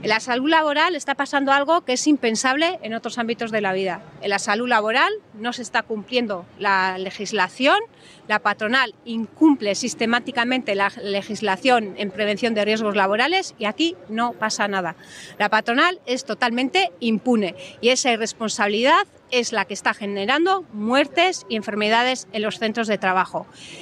En la salud laboral está pasando algo que es impensable en otros ámbitos de la vida. En la salud laboral no se está cumpliendo la legislación, la patronal incumple sistemáticamente la legislación en prevención de riesgos laborales y aquí no pasa nada. La patronal es totalmente impune y esa irresponsabilidad es la que está generando muertes y enfermedades en los centros de trabajo.